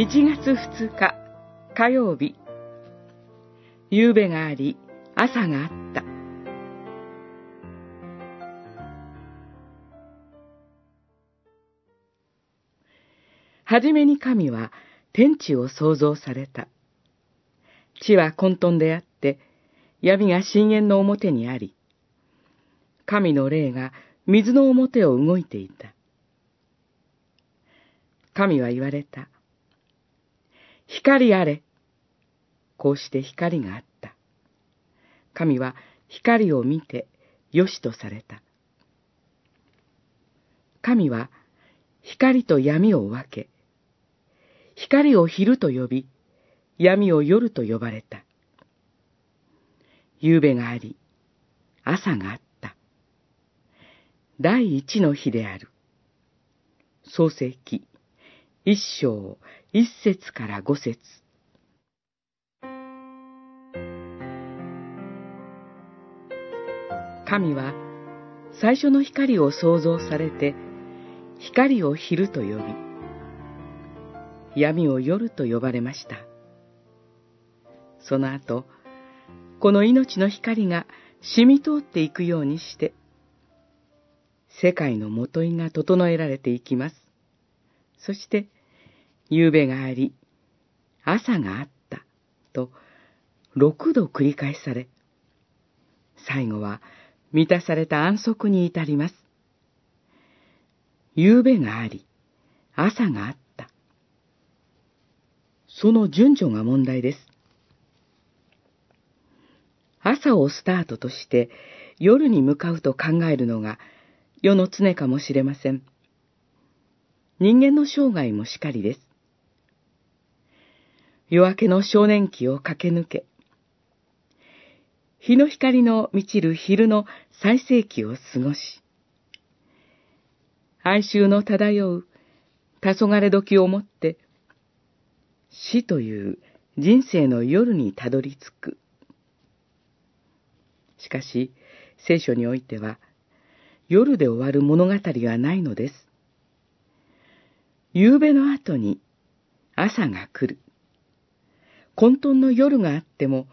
1月2日火曜日夕べがあり朝があったはじめに神は天地を創造された。地は混沌であって、闇が深淵の表にあり、神の霊が水の表を動いていた。神は言われた。光あれ。こうして光があった。神は光を見てよしとされた。神は光と闇を分け、光を昼と呼び、闇を夜と呼ばれた。夕べがあり、朝があった。第一の日である。創世記、一章、一節から五節。神は最初の光を創造されて、光を昼と呼び、闇を夜と呼ばれました。その後、この命の光が染み通っていくようにして、世界のもといが整えられていきます。そして、夕べがあり、朝があった、と、六度繰り返され、最後は満たされた安息に至ります。夕べがあり、朝があった。その順序が問題です。朝をスタートとして夜に向かうと考えるのが世の常かもしれません。人間の生涯もしかりです。夜明けの少年期を駆け抜け、日の光の満ちる昼の最盛期を過ごし、哀愁の漂う黄昏時をもって、死という人生の夜にたどり着く。しかし、聖書においては、夜で終わる物語はないのです。夕べの後に朝が来る。混沌の夜があっても、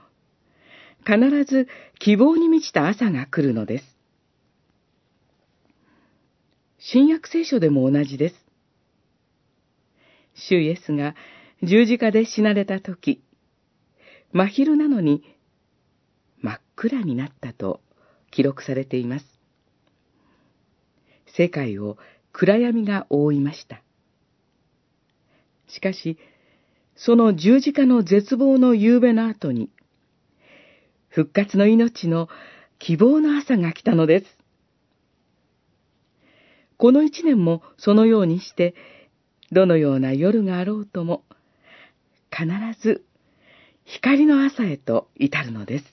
必ず希望に満ちた朝が来るのです。新約聖書でも同じです。主イエスが十字架で死なれた時、真昼なのに真っ暗になったと記録されています。世界を暗闇が覆いました。しかし、その十字架の絶望の夕べの後に、復活の命の希望の朝が来たのです。この一年もそのようにして、どのような夜があろうとも、必ず光の朝へと至るのです。